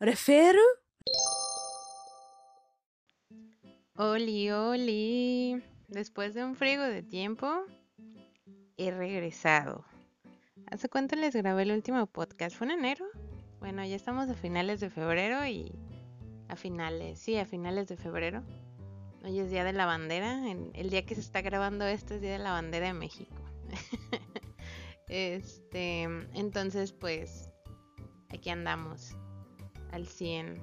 Refiero. Oli, oli. Después de un frigo de tiempo, he regresado. ¿Hace cuánto les grabé el último podcast? ¿Fue en enero? Bueno, ya estamos a finales de febrero y a finales, sí, a finales de febrero. Hoy es Día de la Bandera. el día que se está grabando esto es Día de la Bandera de México. este, entonces, pues, aquí andamos al 100.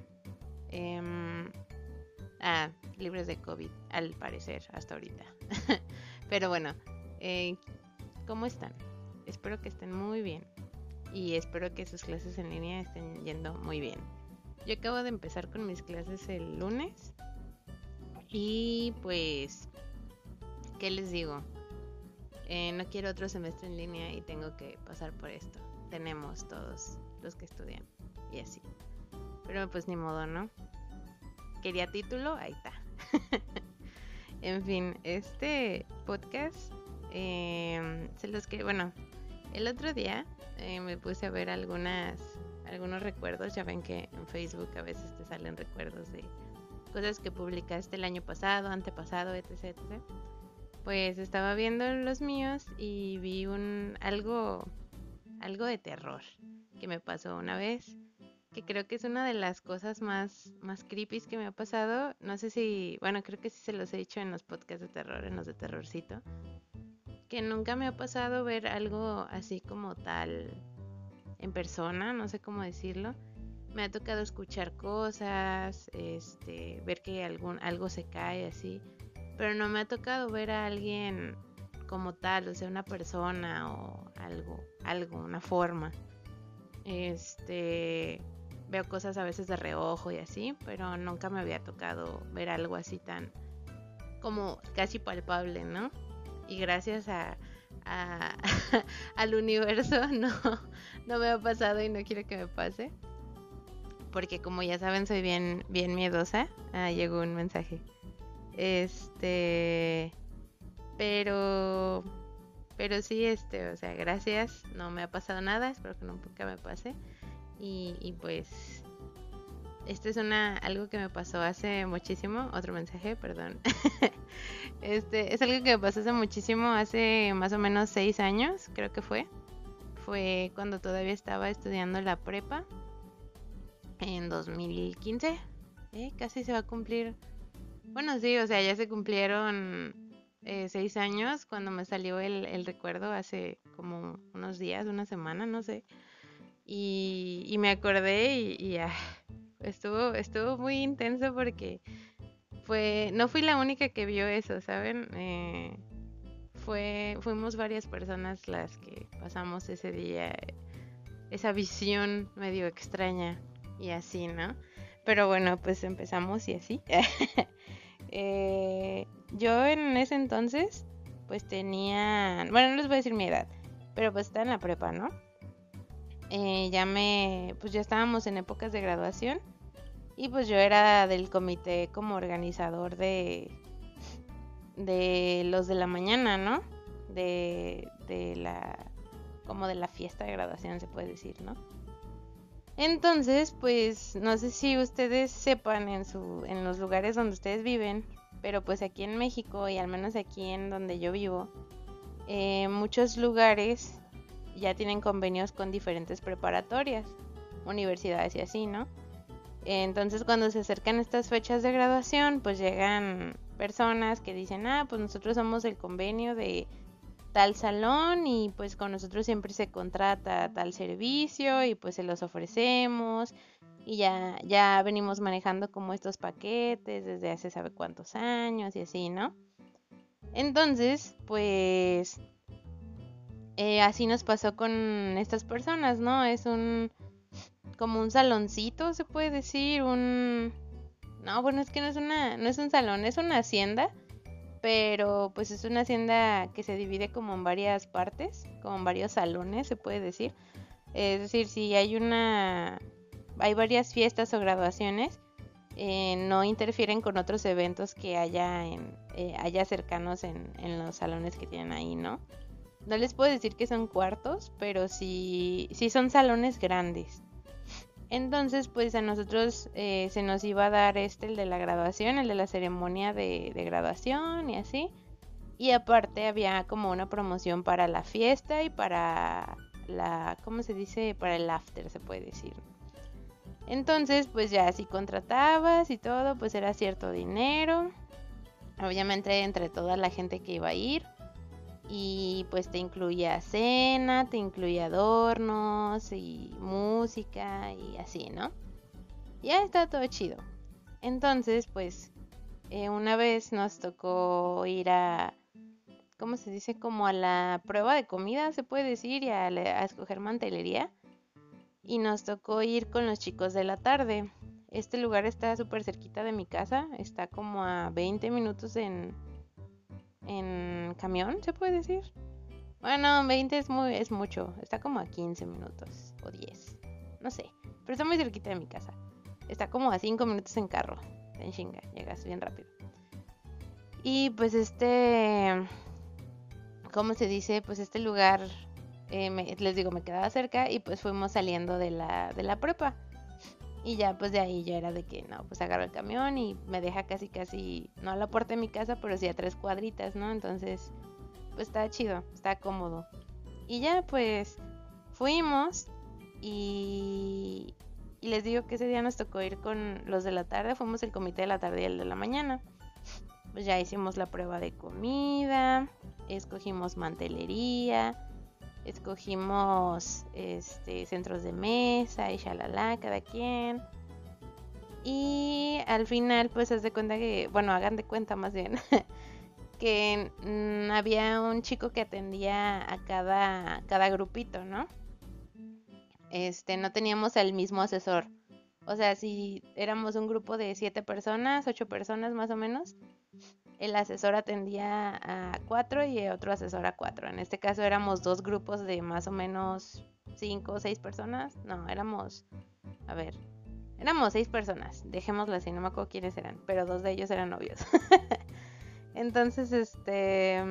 Em, ah, libres de COVID, al parecer, hasta ahorita. Pero bueno, eh, ¿cómo están? Espero que estén muy bien. Y espero que sus clases en línea estén yendo muy bien. Yo acabo de empezar con mis clases el lunes. Y pues, ¿qué les digo? Eh, no quiero otro semestre en línea y tengo que pasar por esto. Tenemos todos los que estudian y así. Pero pues ni modo, ¿no? Quería título, ahí está. en fin, este podcast em, se los que, bueno, el otro día eh, me puse a ver algunas, algunos recuerdos. Ya ven que en Facebook a veces te salen recuerdos de cosas que publicaste el año pasado, antepasado, etc. Pues estaba viendo los míos y vi un algo, algo de terror que me pasó una vez que creo que es una de las cosas más, más creepy que me ha pasado. No sé si, bueno, creo que sí se los he dicho en los podcasts de terror, en los de terrorcito. Que nunca me ha pasado ver algo así como tal en persona, no sé cómo decirlo. Me ha tocado escuchar cosas, este, ver que algún, algo se cae así. Pero no me ha tocado ver a alguien como tal, o sea, una persona o algo, algo, una forma. Este, veo cosas a veces de reojo y así, pero nunca me había tocado ver algo así tan como casi palpable, ¿no? Y gracias a, al universo no, no me ha pasado y no quiero que me pase. Porque como ya saben, soy bien, bien miedosa. Ah, llegó un mensaje. Este. Pero. Pero sí, este, o sea, gracias. No me ha pasado nada. Espero que nunca me pase. Y, pues esto es una algo que me pasó hace muchísimo, otro mensaje, perdón. este es algo que me pasó hace muchísimo, hace más o menos seis años, creo que fue. Fue cuando todavía estaba estudiando la prepa en 2015. ¿eh? Casi se va a cumplir. Bueno, sí, o sea, ya se cumplieron eh, seis años cuando me salió el, el recuerdo hace como unos días, una semana, no sé. Y, me acordé y, ah, estuvo, estuvo muy intenso porque fue, no fui la única que vio eso, ¿saben? Eh, fue, fuimos varias personas las que pasamos ese día, esa visión medio extraña y así, ¿no? Pero bueno, pues empezamos y así. Eh, yo en ese entonces, pues tenía, bueno, no les voy a decir mi edad, pero pues estaba en la prepa, ¿no? Eh, ya me, pues ya estábamos en épocas de graduación y pues yo era del comité como organizador de, de los de la mañana, ¿no? De, de la, como de la fiesta de graduación se puede decir, ¿no? Entonces, pues no sé si ustedes sepan en, su, en los lugares donde ustedes viven, pero pues aquí en México y al menos aquí en donde yo vivo, eh, muchos lugares ya tienen convenios con diferentes preparatorias, universidades y así, ¿no? Entonces cuando se acercan estas fechas de graduación, pues llegan personas que dicen, ah, pues nosotros somos el convenio de tal salón y pues con nosotros siempre se contrata tal servicio y pues se los ofrecemos y ya, ya venimos manejando como estos paquetes desde hace sabe cuántos años y así, ¿no? Entonces, pues eh, así nos pasó con estas personas, ¿no? Es un como un saloncito, se puede decir, un no, bueno, es que no es una no es un salón, es una hacienda, pero pues es una hacienda que se divide como en varias partes, como en varios salones, se puede decir. Es decir, si hay una hay varias fiestas o graduaciones, eh, no interfieren con otros eventos que haya en eh, haya cercanos en, en los salones que tienen ahí, ¿no? No les puedo decir que son cuartos, pero sí, sí son salones grandes. Entonces, pues a nosotros eh, se nos iba a dar este, el de la graduación, el de la ceremonia de, de, graduación y así. Y aparte había como una promoción para la fiesta y para la, ¿cómo se dice? Para el after, se puede decir. Entonces, pues ya si contratabas y todo, pues era cierto dinero. Obviamente entre toda la gente que iba a ir. Y pues te incluía cena, te incluía adornos y música y así, ¿no? Ya está todo chido. Entonces, pues eh, una vez nos tocó ir a, ¿cómo se dice? Como a la prueba de comida, se puede decir, y a, a escoger mantelería. Y nos tocó ir con los chicos de la tarde. Este lugar está súper cerquita de mi casa, está como a 20 minutos en, en camión, se puede decir. Bueno, 20 es, muy, es mucho, está como a 15 minutos o 10, no sé, pero está muy cerquita de mi casa. Está como a 5 minutos en carro, en chinga, llegas bien rápido. Y pues este, ¿cómo se dice? Pues este lugar, eh, les digo, me quedaba cerca y pues fuimos saliendo de la, de la prepa. Y ya pues de ahí ya era de que no, pues agarro el camión y me deja casi casi, no a la puerta de mi casa, pero sí a tres cuadritas, ¿no? Entonces, pues está chido, está cómodo. Y ya pues fuimos y, y les digo que ese día nos tocó ir con los de la tarde, fuimos el comité de la tarde y el de la mañana. Pues ya hicimos la prueba de comida, escogimos mantelería, escogimos este, centros de mesa y shalala, cada quien. Y al final, pues, haz de cuenta que, bueno, hagan de cuenta más bien, que había un chico que atendía a cada, cada grupito, ¿no? Este, no teníamos el mismo asesor. O sea, si éramos un grupo de siete personas, ocho personas más o menos, el asesor atendía a cuatro y otro asesor a cuatro. En este caso éramos dos grupos de más o menos cinco o seis personas. No, éramos, a ver, éramos seis personas. Dejémoslo así, no me acuerdo quiénes eran, pero dos de ellos eran novios. Entonces, este,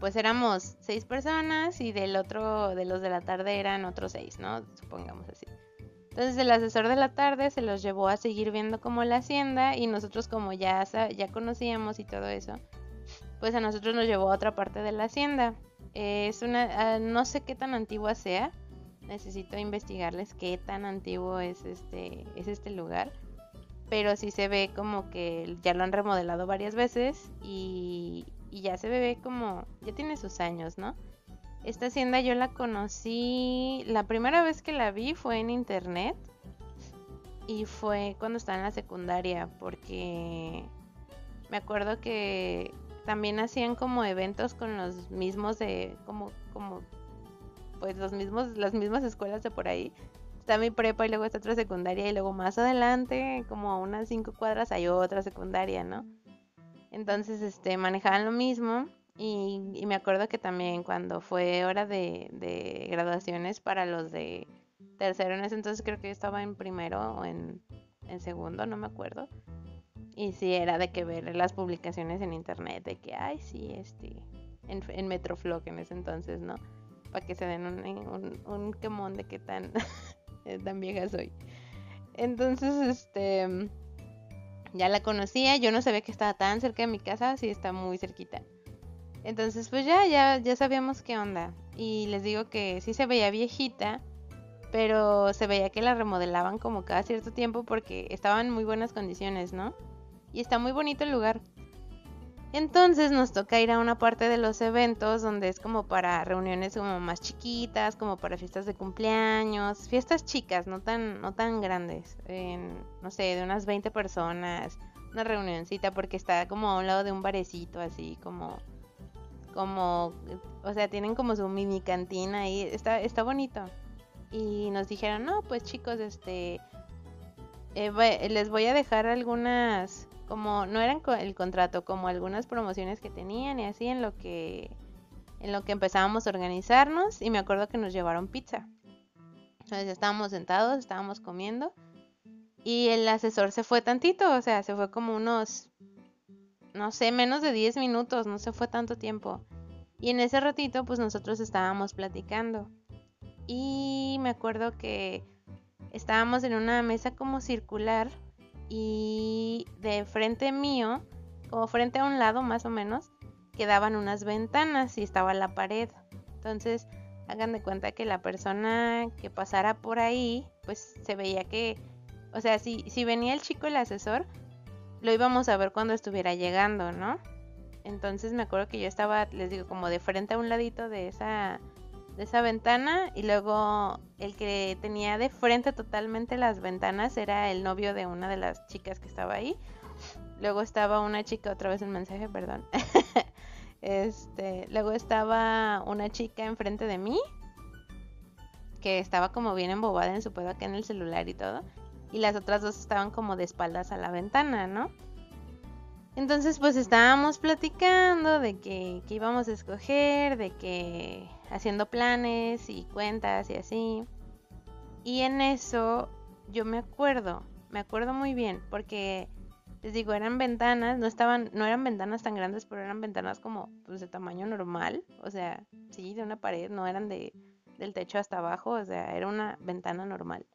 pues éramos seis personas y del otro, de los de la tarde eran otros seis, ¿no? Supongamos así. Entonces el asesor de la tarde se los llevó a seguir viendo como la hacienda y nosotros como ya, ya conocíamos y todo eso, pues a nosotros nos llevó a otra parte de la hacienda. es una, ah, no sé qué tan antigua sea, necesito investigarles qué tan antiguo es este, es este lugar, pero sí se ve como que ya lo han remodelado varias veces y, y ya se ve como, ya tiene sus años, ¿no? Esta hacienda yo la conocí, la primera vez que la vi fue en internet y fue cuando estaba en la secundaria porque me acuerdo que también hacían como eventos con los mismos de como como pues los mismos las mismas escuelas de por ahí. Está mi prepa y luego está otra secundaria y luego más adelante como a unas cinco cuadras hay otra secundaria no entonces este manejaban lo mismo y, me acuerdo que también cuando fue hora de, graduaciones para los de tercero, en ese entonces creo que yo estaba en primero o en, segundo, no me acuerdo. Y sí, era de que ver las publicaciones en internet, de que, ay, sí, este, en, en Metroflog en ese entonces, ¿no? Para que se den un, un, un quemón de qué tan, tan vieja soy. Entonces, este, ya la conocía, yo no sabía que estaba tan cerca de mi casa, sí está muy cerquita. Entonces, pues ya, ya, ya sabíamos qué onda. Y les digo que sí se veía viejita, pero se veía que la remodelaban como cada cierto tiempo porque estaba en muy buenas condiciones, ¿no? Y está muy bonito el lugar. Entonces nos toca ir a una parte de los eventos donde es como para reuniones como más chiquitas, como para fiestas de cumpleaños, fiestas chicas, no tan, no tan grandes, no sé, de unas 20 personas, una reunioncita porque está como a un lado de un barecito así como como, o sea, tienen como su mini cantina ahí, está, está bonito. Y nos dijeron, no, pues chicos, este, eh, les voy a dejar algunas, como, no eran el contrato, como algunas promociones que tenían y así en lo que, en lo que empezábamos a organizarnos y me acuerdo que nos llevaron pizza. Entonces estábamos sentados, estábamos comiendo y el asesor se fue tantito, o sea, se fue como unos no sé, menos de 10 minutos, no se fue tanto tiempo. Y en ese ratito, pues nosotros estábamos platicando. Y me acuerdo que estábamos en una mesa como circular y de frente mío, como frente a un lado más o menos, quedaban unas ventanas y estaba la pared. Entonces, hagan de cuenta que la persona que pasara por ahí, pues se veía que, o sea, si, si venía el chico el asesor, lo íbamos a ver cuando estuviera llegando, ¿no? Entonces me acuerdo que yo estaba, les digo, como de frente a un ladito de esa, de esa ventana y luego el que tenía de frente totalmente las ventanas era el novio de una de las chicas que estaba ahí. Luego estaba una chica, otra vez el mensaje, perdón. este, luego estaba una chica enfrente de mí que estaba como bien embobada en su pedo acá en el celular y todo. Y las otras dos estaban como de espaldas a la ventana, ¿no? Entonces pues estábamos platicando de que, que íbamos a escoger, de que haciendo planes y cuentas y así. Y en eso yo me acuerdo, me acuerdo muy bien, porque les digo, eran ventanas, no estaban, no eran ventanas tan grandes, pero eran ventanas como pues, de tamaño normal, o sea, sí, de una pared, no eran de del techo hasta abajo, o sea, era una ventana normal.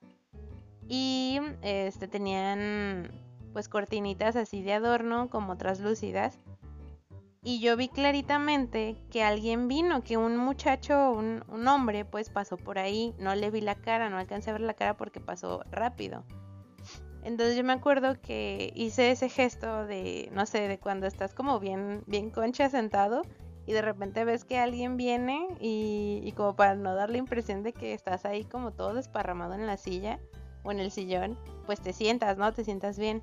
Y este tenían pues cortinitas así de adorno como traslúcidas y yo vi claritamente que alguien vino, que un muchacho, un, un, hombre, pues pasó por ahí. No le vi la cara, no alcancé a ver la cara porque pasó rápido. Entonces yo me acuerdo que hice ese gesto de, no sé, de cuando estás como bien, bien concha sentado y de repente ves que alguien viene y, y como para no dar la impresión de que estás ahí como todo desparramado en la silla o en el sillón, pues te sientas, ¿no? Te sientas bien.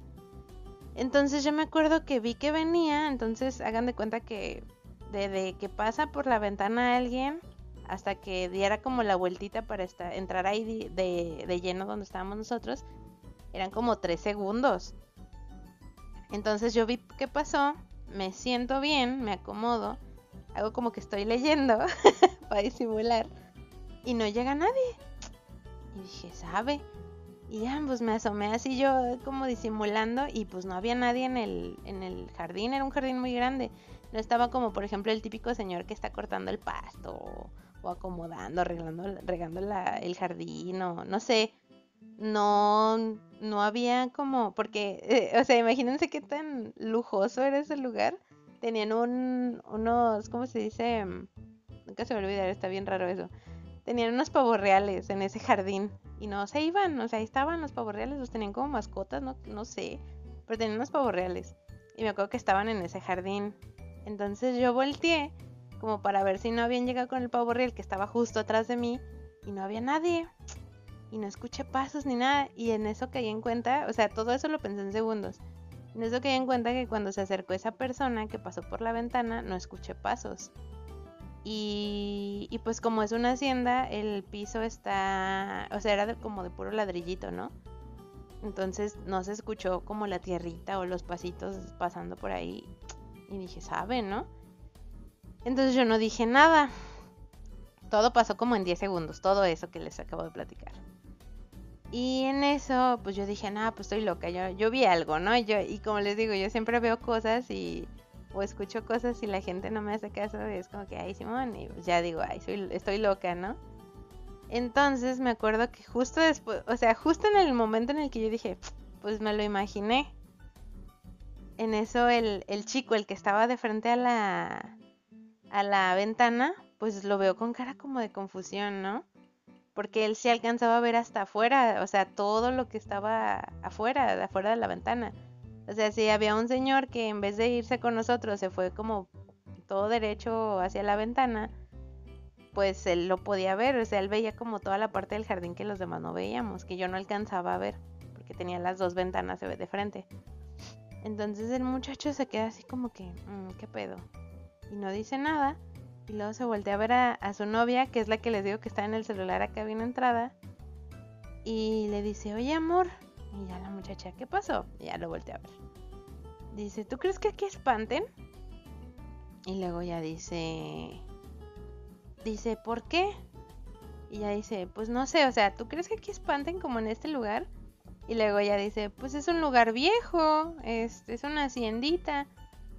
Entonces yo me acuerdo que vi que venía, entonces hagan de cuenta que desde que pasa por la ventana alguien hasta que diera como la vueltita para entrar ahí de, de, lleno donde estábamos nosotros, eran como tres segundos. Entonces yo vi qué pasó, me siento bien, me acomodo, hago como que estoy leyendo para disimular y no llega nadie. Y dije, ¿sabe? Y ya, pues me asomé así yo como disimulando y pues no había nadie en el, en el jardín, era un jardín muy grande. No estaba como por ejemplo el típico señor que está cortando el pasto o, acomodando, arreglando, regando la, el jardín o no sé. No, no había como, porque, eh, o sea, imagínense qué tan lujoso era ese lugar. Tenían un, unos, ¿cómo se dice? Nunca se me olvidar, está bien raro eso tenían unos pavos reales en ese jardín y no se iban, o sea, ahí estaban los pavos reales, los tenían como mascotas, no, no sé, pero tenían unos pavos reales y me acuerdo que estaban en ese jardín. Entonces yo volteé como para ver si no habían llegado con el pavo real que estaba justo atrás de mí y no había nadie. Y no escuché pasos ni nada. Y en eso caí en cuenta, o sea, todo eso lo pensé en segundos. En eso caí en cuenta que cuando se acercó esa persona que pasó por la ventana, no escuché pasos. Y, pues como es una hacienda, el piso está, o sea, era como de puro ladrillito, ¿no? Entonces no se escuchó como la tierrita o los pasitos pasando por ahí. Y dije, ¿sabe, no? Entonces yo no dije nada. Todo pasó como en 10 segundos, todo eso que les acabo de platicar. Y en eso, pues yo dije, nada, pues estoy loca, yo, yo vi algo, ¿no? Yo, y como les digo, yo siempre veo cosas y o escucho cosas y la gente no me hace caso, es como que, ay, Simón, y ya digo, ay, soy, estoy loca, ¿no? Entonces me acuerdo que justo después, o sea, justo en el momento en el que yo dije, pues me lo imaginé. En eso el, el chico, el que estaba de frente a la, a la ventana, pues lo veo con cara como de confusión, ¿no? Porque él sí alcanzaba a ver hasta afuera, o sea, todo lo que estaba afuera, afuera de la ventana. O sea, si había un señor que en vez de irse con nosotros se fue como todo derecho hacia la ventana, pues él lo podía ver, o sea, él veía como toda la parte del jardín que los demás no veíamos, que yo no alcanzaba a ver, porque tenía las dos ventanas de frente. Entonces el muchacho se queda así como que, mm, ¿qué pedo? Y no dice nada. Y luego se voltea a ver a, a, su novia, que es la que les digo que está en el celular acá bien entrada. Y le dice, oye amor, y ya la muchacha, ¿qué pasó? Ya lo volteé a ver. Dice, ¿tú crees que aquí espanten? Y luego ya dice, dice, ¿por qué? Y ya dice, pues no sé, o sea, ¿tú crees que aquí espanten como en este lugar? Y luego ya dice, pues es un lugar viejo, es, es una haciendita.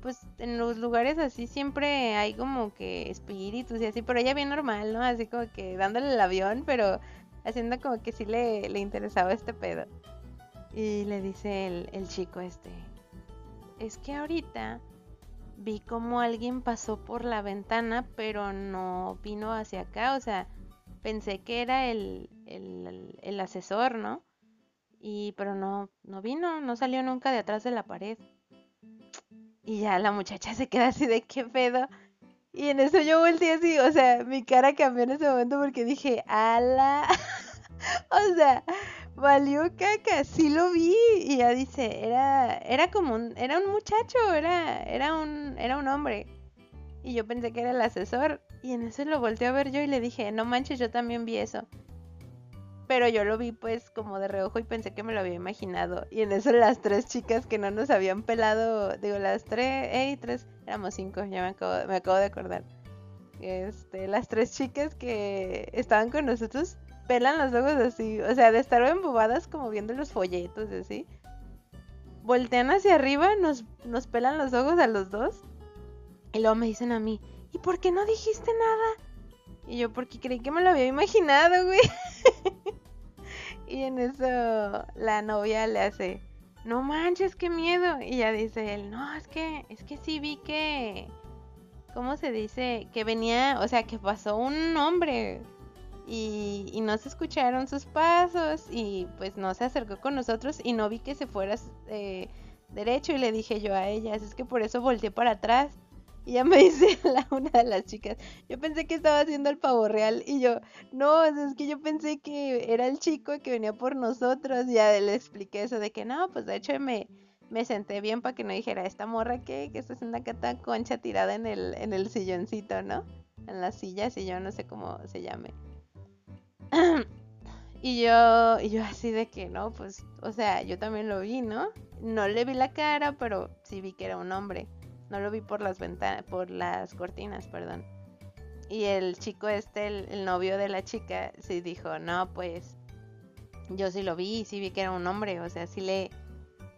Pues en los lugares así siempre hay como que espíritus y así, pero ella bien normal, ¿no? Así como que dándole el avión, pero haciendo como que sí le, le interesaba este pedo. Y le dice el, el chico este, es que ahorita vi como alguien pasó por la ventana, pero no vino hacia acá, o sea, pensé que era el, el, el asesor, ¿no? Y pero no, no vino, no salió nunca de atrás de la pared. Y ya la muchacha se queda así de qué pedo. Y en eso yo volteé así, o sea, mi cara cambió en ese momento porque dije, ala. o sea, valió caca, sí lo vi. Y ya dice, era, era como un, era un muchacho, era, era un, era un hombre. Y yo pensé que era el asesor. Y en eso lo volteé a ver yo y le dije, no manches, yo también vi eso. Pero yo lo vi pues como de reojo y pensé que me lo había imaginado. Y en eso las tres chicas que no nos habían pelado, digo, las tres, hey, tres, éramos cinco, ya me acabo, me acabo de acordar. Este, las tres chicas que estaban con nosotros pelan los ojos así, o sea, de estar embobadas como viendo los folletos así. Voltean hacia arriba, nos, nos pelan los ojos a los dos. Y luego me dicen a mí, ¿y por qué no dijiste nada? Y yo, porque creí que me lo había imaginado, güey. y en eso la novia le hace, no manches, qué miedo. Y ya dice él, no, es que, es que sí vi que, ¿cómo se dice? Que venía, o sea, que pasó un hombre. Y, no se escucharon sus pasos y pues no se acercó con nosotros y no vi que se fuera eh, derecho y le dije yo a ella, es que por eso volteé para atrás. Y ya me dice una de las chicas, yo pensé que estaba haciendo el pavo real y yo, no, es que yo pensé que era el chico que venía por nosotros. Ya le expliqué eso de que no, pues de hecho me, me senté bien para que no dijera, esta morra que, que está haciendo acá tan concha tirada en el, en el silloncito, ¿no? En la silla, si yo no sé cómo se llame. y yo, y yo así de que no, pues, o sea, yo también lo vi, ¿no? No le vi la cara, pero sí vi que era un hombre. No lo vi por las ventanas, por las cortinas, perdón. Y el chico este, el, novio de la chica, sí dijo, no, pues yo sí lo vi, sí vi que era un hombre, o sea, sí le,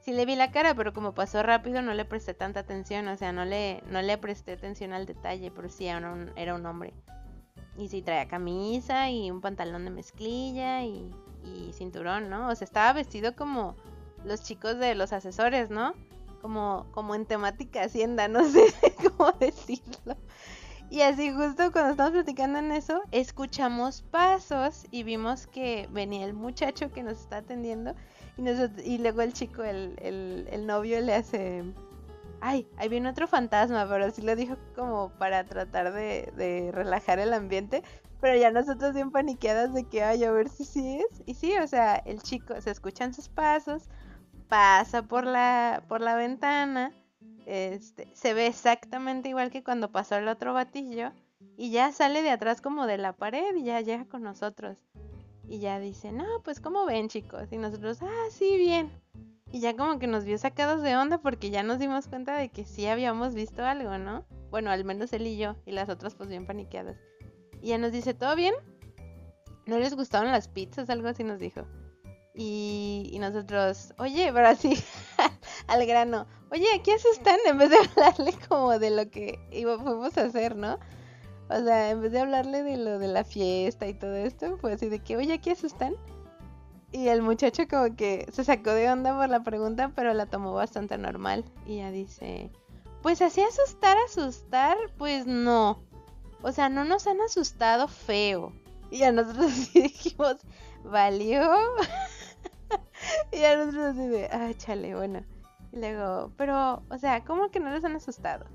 sí le vi la cara, pero como pasó rápido no le presté tanta atención, o sea, no le, no le presté atención al detalle, pero sí era un, era un hombre. Y sí traía camisa y un pantalón de mezclilla y, y cinturón, ¿no? O sea, estaba vestido como los chicos de los asesores, ¿no? como, como en temática hacienda, no sé cómo decirlo. Y así justo cuando estamos platicando en eso, escuchamos pasos y vimos que venía el muchacho que nos está atendiendo y, y luego el chico, el, el, novio le hace, ay, ahí viene otro fantasma, pero así lo dijo como para tratar de, de relajar el ambiente, pero ya nosotros bien paniqueadas de que, ay, a ver si sí es. Y sí, o sea, el chico, se escuchan sus pasos, pasa por la, por la ventana, este, se ve exactamente igual que cuando pasó el otro batillo y ya sale de atrás como de la pared y ya llega con nosotros. Y ya dice, no, pues como ven chicos. Y nosotros, ah, sí, bien. Y ya como que nos vio sacados de onda porque ya nos dimos cuenta de que sí habíamos visto algo, ¿no? Bueno, al menos él y yo, y las otras pues bien paniqueadas. Y ya nos dice, ¿todo bien? ¿No les gustaron las pizzas? Algo así nos dijo. Y, nosotros, oye, pero así, al grano, oye, ¿qué asustan? En vez de hablarle como de lo que íbamos a hacer, ¿no? O sea, en vez de hablarle de lo de la fiesta y todo esto, fue así de que, oye, ¿qué asustan? Y el muchacho como que se sacó de onda por la pregunta, pero la tomó bastante normal. Y ya dice, pues así asustar, asustar, pues no. O sea, no nos han asustado feo. Y a nosotros sí dijimos, valió. y a nosotros así de, ah, chale, bueno. Y luego, pero, o sea, ¿cómo que no les han asustado?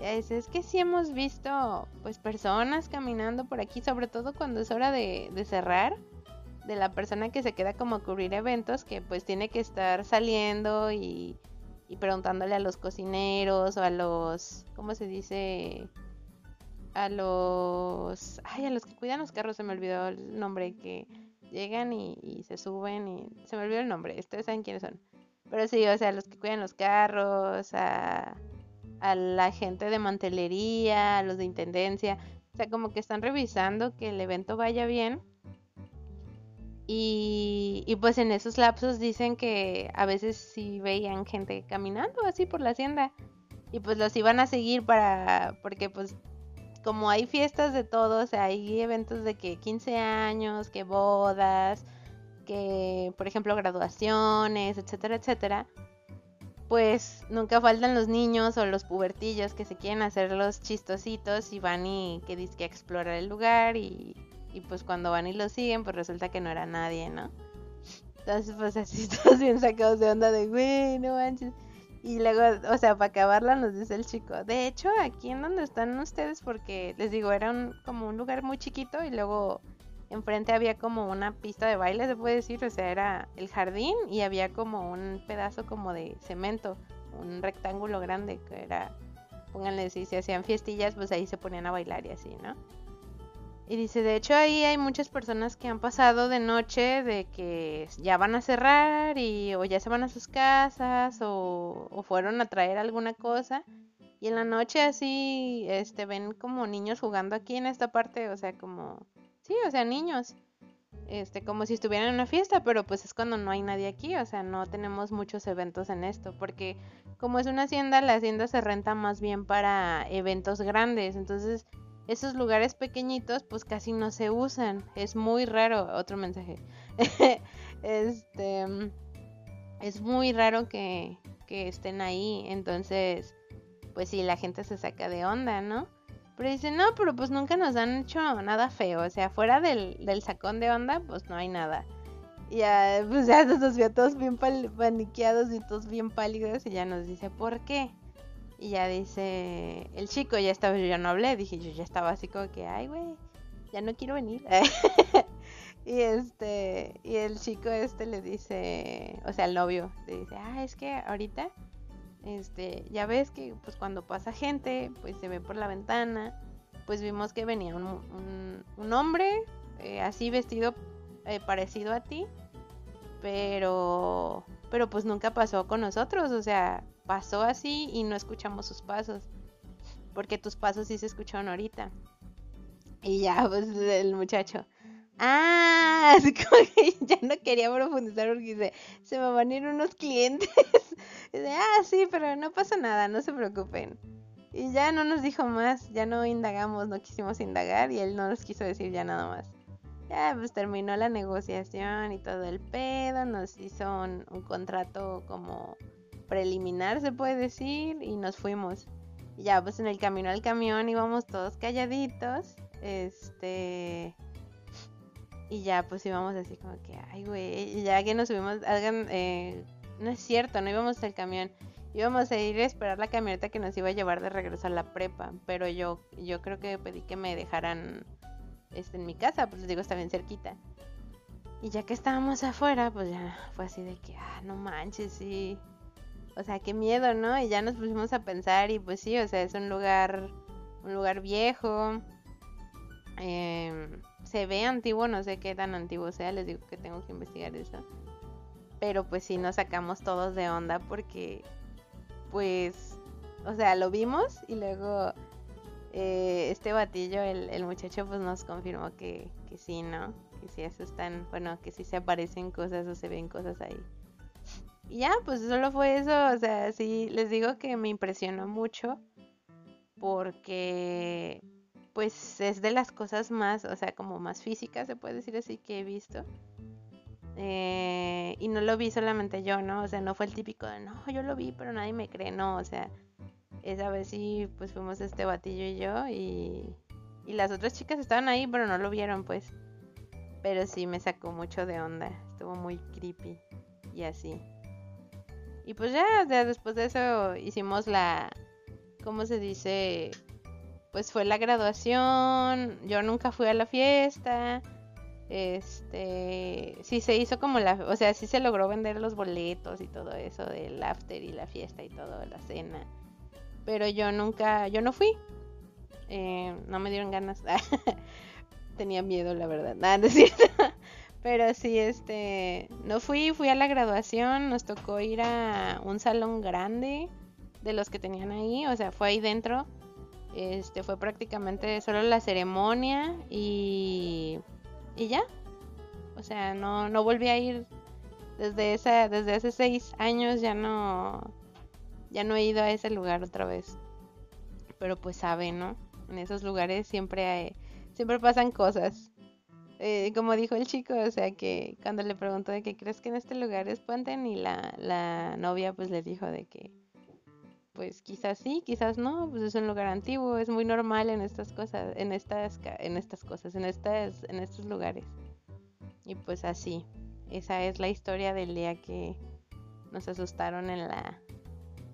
Ya dice, es que sí hemos visto, pues, personas caminando por aquí, sobre todo cuando es hora de, de cerrar, de la persona que se queda como a cubrir eventos, que pues tiene que estar saliendo y, y preguntándole a los cocineros o a los, ¿cómo se dice? A los, ay, a los que cuidan los carros, se me olvidó el nombre, que llegan y, se suben y se me olvidó el nombre, ustedes saben quiénes son. Pero sí, o sea, los que cuidan los carros, a, a la gente de mantelería, a los de intendencia, o sea, como que están revisando que el evento vaya bien. Y, y, pues en esos lapsos dicen que a veces sí veían gente caminando así por la hacienda. Y pues los iban a seguir para, porque pues como hay fiestas de todo, o sea, hay eventos de que 15 años, que bodas, que por ejemplo graduaciones, etcétera, etcétera, pues nunca faltan los niños o los pubertillos que se quieren hacer los chistositos y van y que dicen que explorar el lugar y, y pues cuando van y lo siguen pues resulta que no era nadie, ¿no? Entonces pues así todos bien sacados de onda de güey, no manches. Y luego, o sea, para acabarla nos dice el chico, de hecho aquí en donde están ustedes porque les digo, era un, como un lugar muy chiquito y luego enfrente había como una pista de baile, se puede decir, o sea, era el jardín y había como un pedazo como de cemento, un rectángulo grande que era, pónganle, si se hacían fiestillas, pues ahí se ponían a bailar y así, ¿no? Y dice, de hecho ahí hay muchas personas que han pasado de noche de que ya van a cerrar y o ya se van a sus casas o, o fueron a traer alguna cosa y en la noche así este ven como niños jugando aquí en esta parte, o sea, como Sí, o sea, niños. Este, como si estuvieran en una fiesta, pero pues es cuando no hay nadie aquí, o sea, no tenemos muchos eventos en esto, porque como es una hacienda, la hacienda se renta más bien para eventos grandes, entonces esos lugares pequeñitos pues casi no se usan, es muy raro, otro mensaje, este, es muy raro que, que estén ahí, entonces pues sí, la gente se saca de onda, ¿no? Pero dice, no, pero pues nunca nos han hecho nada feo. O sea, fuera del, del sacón de onda, pues no hay nada. Y ya, pues ya nos vio todos bien paniqueados y todos bien pálidos. Y ya nos dice, ¿por qué? Y ya dice, el chico, ya estaba, yo ya no hablé. Dije, yo ya estaba así como que, ay, güey, ya no quiero venir. y este, y el chico este le dice, o sea, el novio, le dice, ah, es que ahorita este, ya ves que pues cuando pasa gente, pues se ve por la ventana, pues vimos que venía un, un, hombre eh, así vestido eh, parecido a ti, pero, pero pues nunca pasó con nosotros, o sea, pasó así y no escuchamos sus pasos, porque tus pasos sí se escucharon ahorita. Y ya, pues el muchacho, Ah, así como que ya no quería profundizar porque dice, se me van a ir unos clientes. Dice, ah, sí, pero no pasa nada, no se preocupen. Y ya no nos dijo más, ya no indagamos, no quisimos indagar y él no nos quiso decir ya nada más. Ya, pues terminó la negociación y todo el pedo, nos hizo un, contrato como preliminar, se puede decir, y nos fuimos. Ya, pues en el camino al camión íbamos todos calladitos, este y ya, pues íbamos así como que, ay, güey, ya que nos subimos, hagan, eh, no es cierto, no íbamos al camión. Íbamos a ir a esperar la camioneta que nos iba a llevar de regreso a la prepa, pero yo, yo creo que pedí que me dejaran este, en mi casa, pues les digo, está bien cerquita. Y ya que estábamos afuera, pues ya fue así de que, ah, no manches, sí. O sea, qué miedo, ¿no? Y ya nos pusimos a pensar y pues sí, o sea, es un lugar, un lugar viejo. Eh, se ve antiguo, no sé qué tan antiguo sea, les digo que tengo que investigar eso. Pero pues sí nos sacamos todos de onda porque pues, o sea, lo vimos y luego eh, este batillo, el, muchacho pues nos confirmó que, que sí, ¿no? Que sí están, bueno, que sí se aparecen cosas o se ven cosas ahí. Y ya, pues solo fue eso, o sea, sí, les digo que me impresionó mucho porque pues es de las cosas más, o sea, como más físicas, se puede decir así, que he visto. Eh, y no lo vi solamente yo, ¿no? O sea, no fue el típico de, no, yo lo vi, pero nadie me cree, no, o sea, esa vez sí, pues fuimos este batillo y yo y, y las otras chicas estaban ahí, pero no lo vieron, pues. Pero sí me sacó mucho de onda, estuvo muy creepy y así. Y pues ya, o sea, después de eso hicimos la, ¿cómo se dice? pues fue la graduación, yo nunca fui a la fiesta, este, sí se hizo como la, o sea, sí se logró vender los boletos y todo eso del after y la fiesta y todo, la cena, pero yo nunca, yo no fui, eh, no me dieron ganas, tenía miedo la verdad, nada, cierto. Pero sí, este, no fui, fui a la graduación, nos tocó ir a un salón grande de los que tenían ahí, o sea, fue ahí dentro. Este fue prácticamente solo la ceremonia y, y ya. O sea, no, no volví a ir desde esa, desde hace seis años ya no, ya no he ido a ese lugar otra vez. Pero pues sabe, ¿no? En esos lugares siempre, siempre pasan cosas. Eh, como dijo el chico, o sea que cuando le preguntó de qué crees que en este lugar espanten y la, la novia pues le dijo de que pues quizás sí, quizás no, pues es un lugar antiguo, es muy normal en estas cosas, en estas, en estas cosas, en estas, en estos lugares. Y pues así, esa es la historia del día que nos asustaron en la,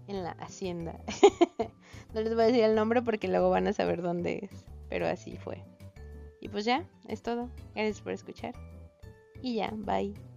en la hacienda. no les voy a decir el nombre porque luego van a saber dónde es, pero así fue. Y pues ya, es todo. Gracias por escuchar. Y ya, bye.